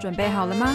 准备好了吗？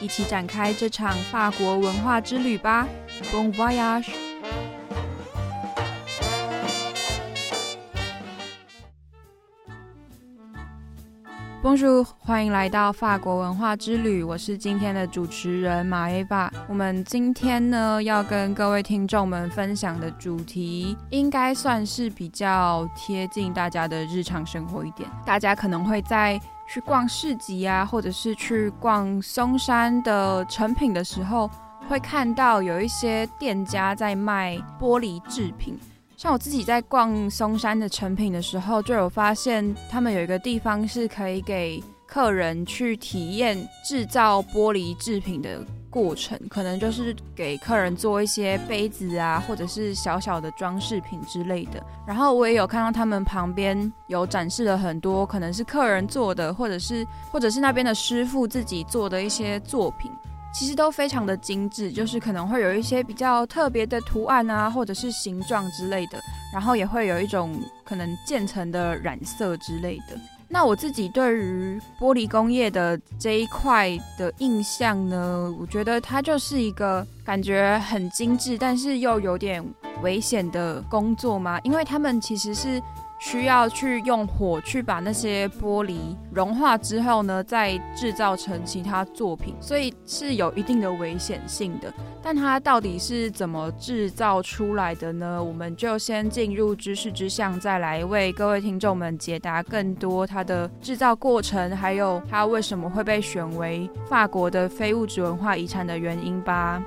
一起展开这场法国文化之旅吧！Bon voyage！Bonjour，欢迎来到法国文化之旅，我是今天的主持人马 A 爸。我们今天呢要跟各位听众们分享的主题，应该算是比较贴近大家的日常生活一点。大家可能会在去逛市集啊，或者是去逛松山的成品的时候，会看到有一些店家在卖玻璃制品。像我自己在逛松山的成品的时候，就有发现他们有一个地方是可以给客人去体验制造玻璃制品的过程，可能就是给客人做一些杯子啊，或者是小小的装饰品之类的。然后我也有看到他们旁边有展示了很多可能是客人做的，或者是或者是那边的师傅自己做的一些作品。其实都非常的精致，就是可能会有一些比较特别的图案啊，或者是形状之类的，然后也会有一种可能渐层的染色之类的。那我自己对于玻璃工业的这一块的印象呢，我觉得它就是一个感觉很精致，但是又有点危险的工作嘛，因为他们其实是。需要去用火去把那些玻璃融化之后呢，再制造成其他作品，所以是有一定的危险性的。但它到底是怎么制造出来的呢？我们就先进入知识之象，再来为各位听众们解答更多它的制造过程，还有它为什么会被选为法国的非物质文化遗产的原因吧。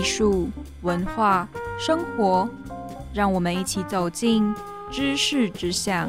艺术、文化、生活，让我们一起走进知识之巷。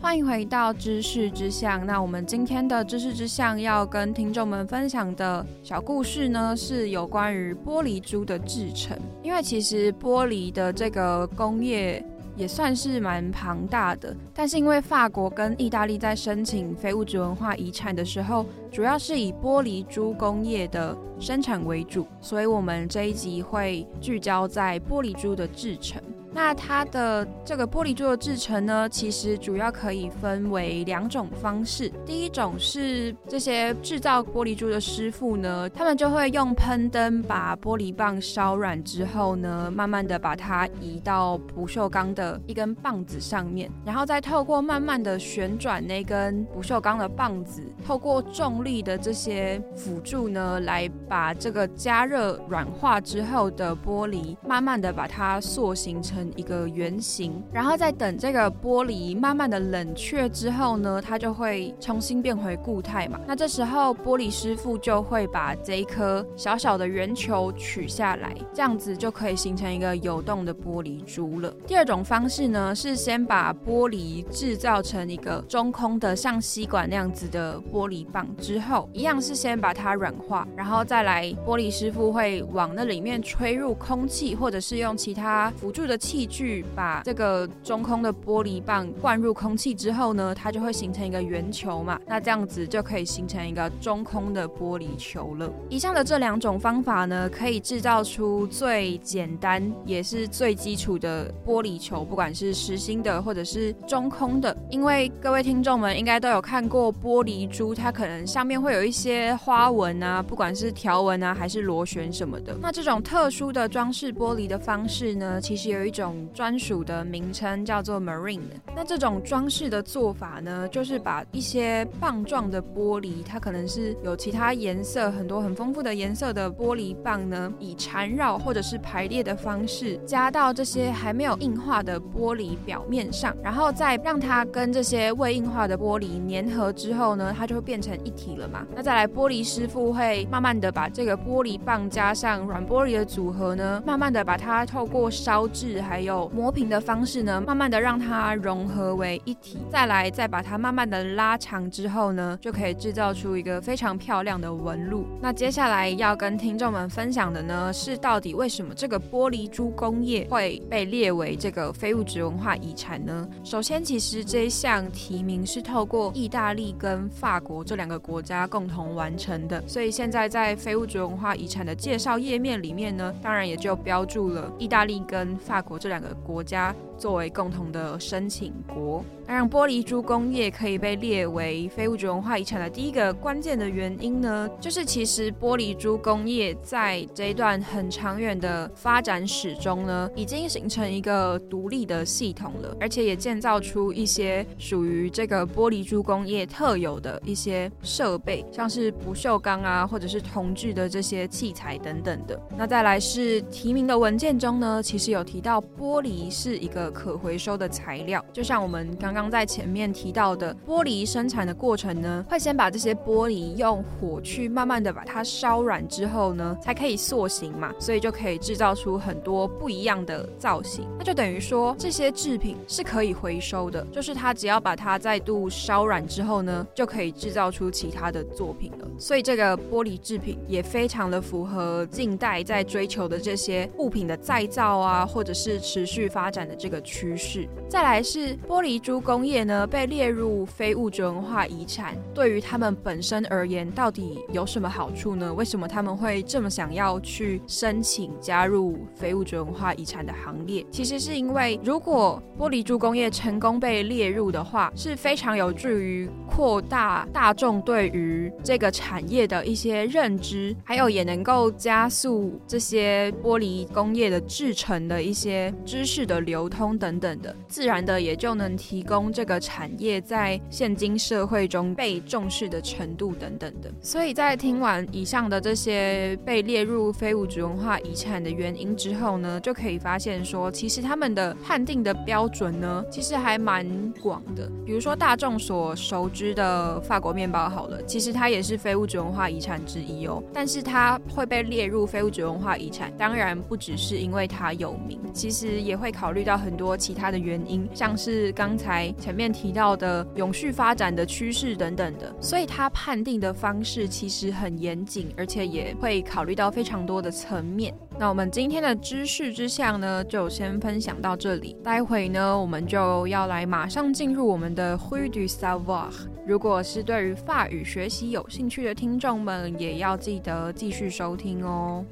欢迎回到知识之巷。那我们今天的知识之巷要跟听众们分享的小故事呢，是有关于玻璃珠的制成。因为其实玻璃的这个工业。也算是蛮庞大的，但是因为法国跟意大利在申请非物质文化遗产的时候，主要是以玻璃珠工业的生产为主，所以我们这一集会聚焦在玻璃珠的制成。那它的这个玻璃珠的制成呢，其实主要可以分为两种方式。第一种是这些制造玻璃珠的师傅呢，他们就会用喷灯把玻璃棒烧软之后呢，慢慢的把它移到不锈钢的一根棒子上面，然后再透过慢慢的旋转那根不锈钢的棒子，透过重力的这些辅助呢，来把这个加热软化之后的玻璃，慢慢的把它塑形成。一个圆形，然后再等这个玻璃慢慢的冷却之后呢，它就会重新变回固态嘛。那这时候玻璃师傅就会把这一颗小小的圆球取下来，这样子就可以形成一个有动的玻璃珠了。第二种方式呢，是先把玻璃制造成一个中空的像吸管那样子的玻璃棒之后，一样是先把它软化，然后再来玻璃师傅会往那里面吹入空气，或者是用其他辅助的。器具把这个中空的玻璃棒灌入空气之后呢，它就会形成一个圆球嘛。那这样子就可以形成一个中空的玻璃球了。以上的这两种方法呢，可以制造出最简单也是最基础的玻璃球，不管是实心的或者是中空的。因为各位听众们应该都有看过玻璃珠，它可能上面会有一些花纹啊，不管是条纹啊还是螺旋什么的。那这种特殊的装饰玻璃的方式呢，其实有一种。种专属的名称叫做 marine。那这种装饰的做法呢，就是把一些棒状的玻璃，它可能是有其他颜色很多很丰富的颜色的玻璃棒呢，以缠绕或者是排列的方式加到这些还没有硬化的玻璃表面上，然后再让它跟这些未硬化的玻璃粘合之后呢，它就会变成一体了嘛。那再来，玻璃师傅会慢慢的把这个玻璃棒加上软玻璃的组合呢，慢慢的把它透过烧制。还有磨平的方式呢，慢慢的让它融合为一体，再来再把它慢慢的拉长之后呢，就可以制造出一个非常漂亮的纹路。那接下来要跟听众们分享的呢，是到底为什么这个玻璃珠工业会被列为这个非物质文化遗产呢？首先，其实这一项提名是透过意大利跟法国这两个国家共同完成的，所以现在在非物质文化遗产的介绍页面里面呢，当然也就标注了意大利跟法国这两个国家。作为共同的申请国，那让玻璃珠工业可以被列为非物质文化遗产的第一个关键的原因呢，就是其实玻璃珠工业在这一段很长远的发展史中呢，已经形成一个独立的系统了，而且也建造出一些属于这个玻璃珠工业特有的一些设备，像是不锈钢啊，或者是铜制的这些器材等等的。那再来是提名的文件中呢，其实有提到玻璃是一个。可回收的材料，就像我们刚刚在前面提到的，玻璃生产的过程呢，会先把这些玻璃用火去慢慢的把它烧软之后呢，才可以塑形嘛，所以就可以制造出很多不一样的造型。那就等于说这些制品是可以回收的，就是它只要把它再度烧软之后呢，就可以制造出其他的作品了。所以这个玻璃制品也非常的符合近代在追求的这些物品的再造啊，或者是持续发展的这个。趋势，再来是玻璃珠工业呢，被列入非物质文化遗产。对于他们本身而言，到底有什么好处呢？为什么他们会这么想要去申请加入非物质文化遗产的行列？其实是因为，如果玻璃珠工业成功被列入的话，是非常有助于扩大大众对于这个产业的一些认知，还有也能够加速这些玻璃工业的制成的一些知识的流通。等等的，自然的也就能提供这个产业在现今社会中被重视的程度等等的。所以在听完以上的这些被列入非物质文化遗产的原因之后呢，就可以发现说，其实他们的判定的标准呢，其实还蛮广的。比如说大众所熟知的法国面包，好了，其实它也是非物质文化遗产之一哦。但是它会被列入非物质文化遗产，当然不只是因为它有名，其实也会考虑到很。多其他的原因，像是刚才前面提到的永续发展的趋势等等的，所以它判定的方式其实很严谨，而且也会考虑到非常多的层面。那我们今天的知识之象呢，就先分享到这里。待会呢，我们就要来马上进入我们的 Hui du savoir。如果是对于法语学习有兴趣的听众们，也要记得继续收听哦。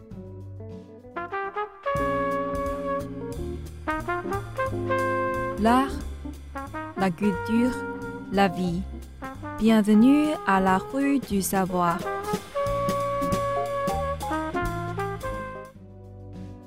L'art, la culture, la vie. Bienvenue à la rue du savoir.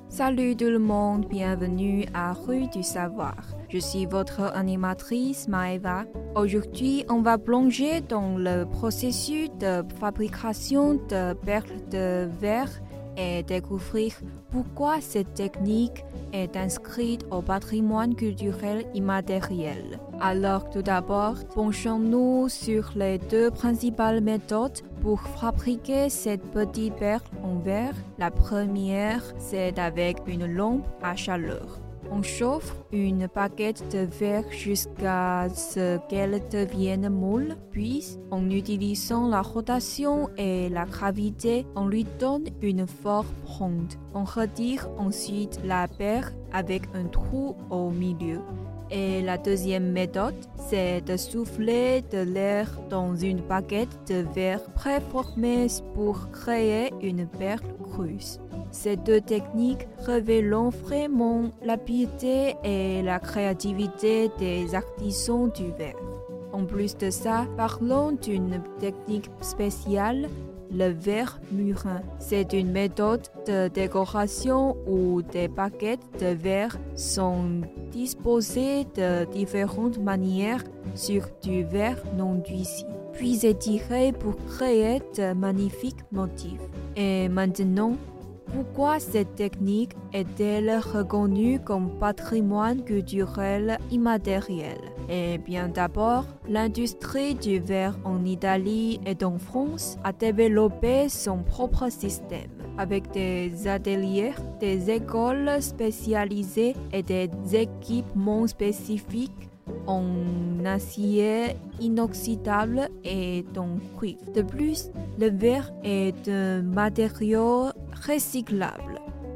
Salut tout le monde, bienvenue à rue du savoir. Je suis votre animatrice Maeva. Aujourd'hui, on va plonger dans le processus de fabrication de perles de verre et découvrir pourquoi cette technique est inscrite au patrimoine culturel immatériel. Alors tout d'abord, penchons-nous sur les deux principales méthodes pour fabriquer cette petite perle en verre. La première, c'est avec une lampe à chaleur. On chauffe une baguette de verre jusqu'à ce qu'elle devienne molle, puis en utilisant la rotation et la gravité, on lui donne une forme ronde. On retire ensuite la paire avec un trou au milieu. Et la deuxième méthode, c'est de souffler de l'air dans une baguette de verre préformée pour créer une perle creuse. Ces deux techniques révèlent vraiment la piété et la créativité des artisans du verre. En plus de ça, parlons d'une technique spéciale, le verre murin. C'est une méthode de décoration où des baguettes de verre sont disposées de différentes manières sur du verre non duci, puis étirées pour créer de magnifiques motifs. Et maintenant, pourquoi cette technique est-elle reconnue comme patrimoine culturel immatériel? Eh bien d'abord, l'industrie du verre en Italie et en France a développé son propre système avec des ateliers, des écoles spécialisées et des équipements spécifiques en acier inoxydable et en cuivre. De plus, le verre est un matériau recyclable,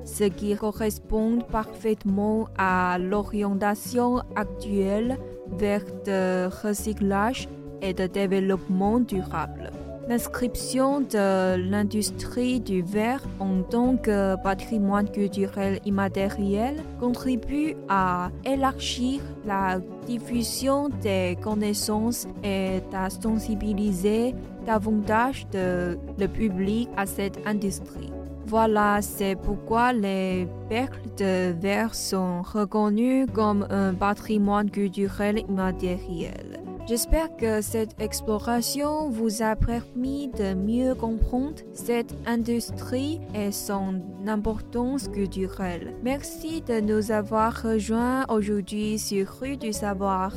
ce qui correspond parfaitement à l'orientation actuelle vers le recyclage et le développement durable. L'inscription de l'industrie du verre en tant que patrimoine culturel immatériel contribue à élargir la diffusion des connaissances et à sensibiliser davantage le public à cette industrie. Voilà, c'est pourquoi les perles de verre sont reconnues comme un patrimoine culturel immatériel. J'espère que cette exploration vous a permis de mieux comprendre cette industrie et son importance culturelle. Merci de nous avoir rejoints aujourd'hui sur Rue du Savoir.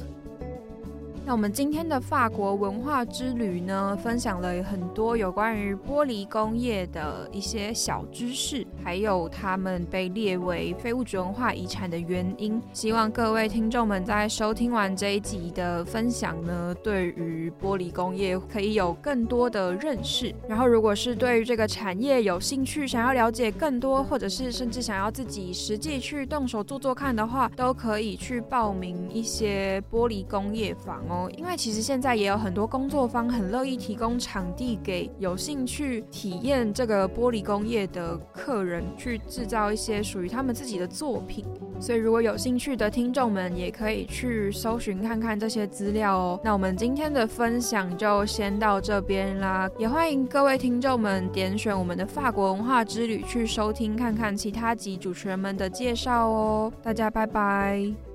那我们今天的法国文化之旅呢，分享了很多有关于玻璃工业的一些小知识，还有他们被列为非物质文化遗产的原因。希望各位听众们在收听完这一集的分享呢，对于玻璃工业可以有更多的认识。然后，如果是对于这个产业有兴趣，想要了解更多，或者是甚至想要自己实际去动手做做看的话，都可以去报名一些玻璃工业坊哦。因为其实现在也有很多工作方很乐意提供场地给有兴趣体验这个玻璃工业的客人去制造一些属于他们自己的作品。所以如果有兴趣的听众们也可以去搜寻看看这些资料哦。那我们今天的分享就先到这边啦，也欢迎各位听众们点选我们的法国文化之旅去收听看看其他集主持人们的介绍哦。大家拜拜。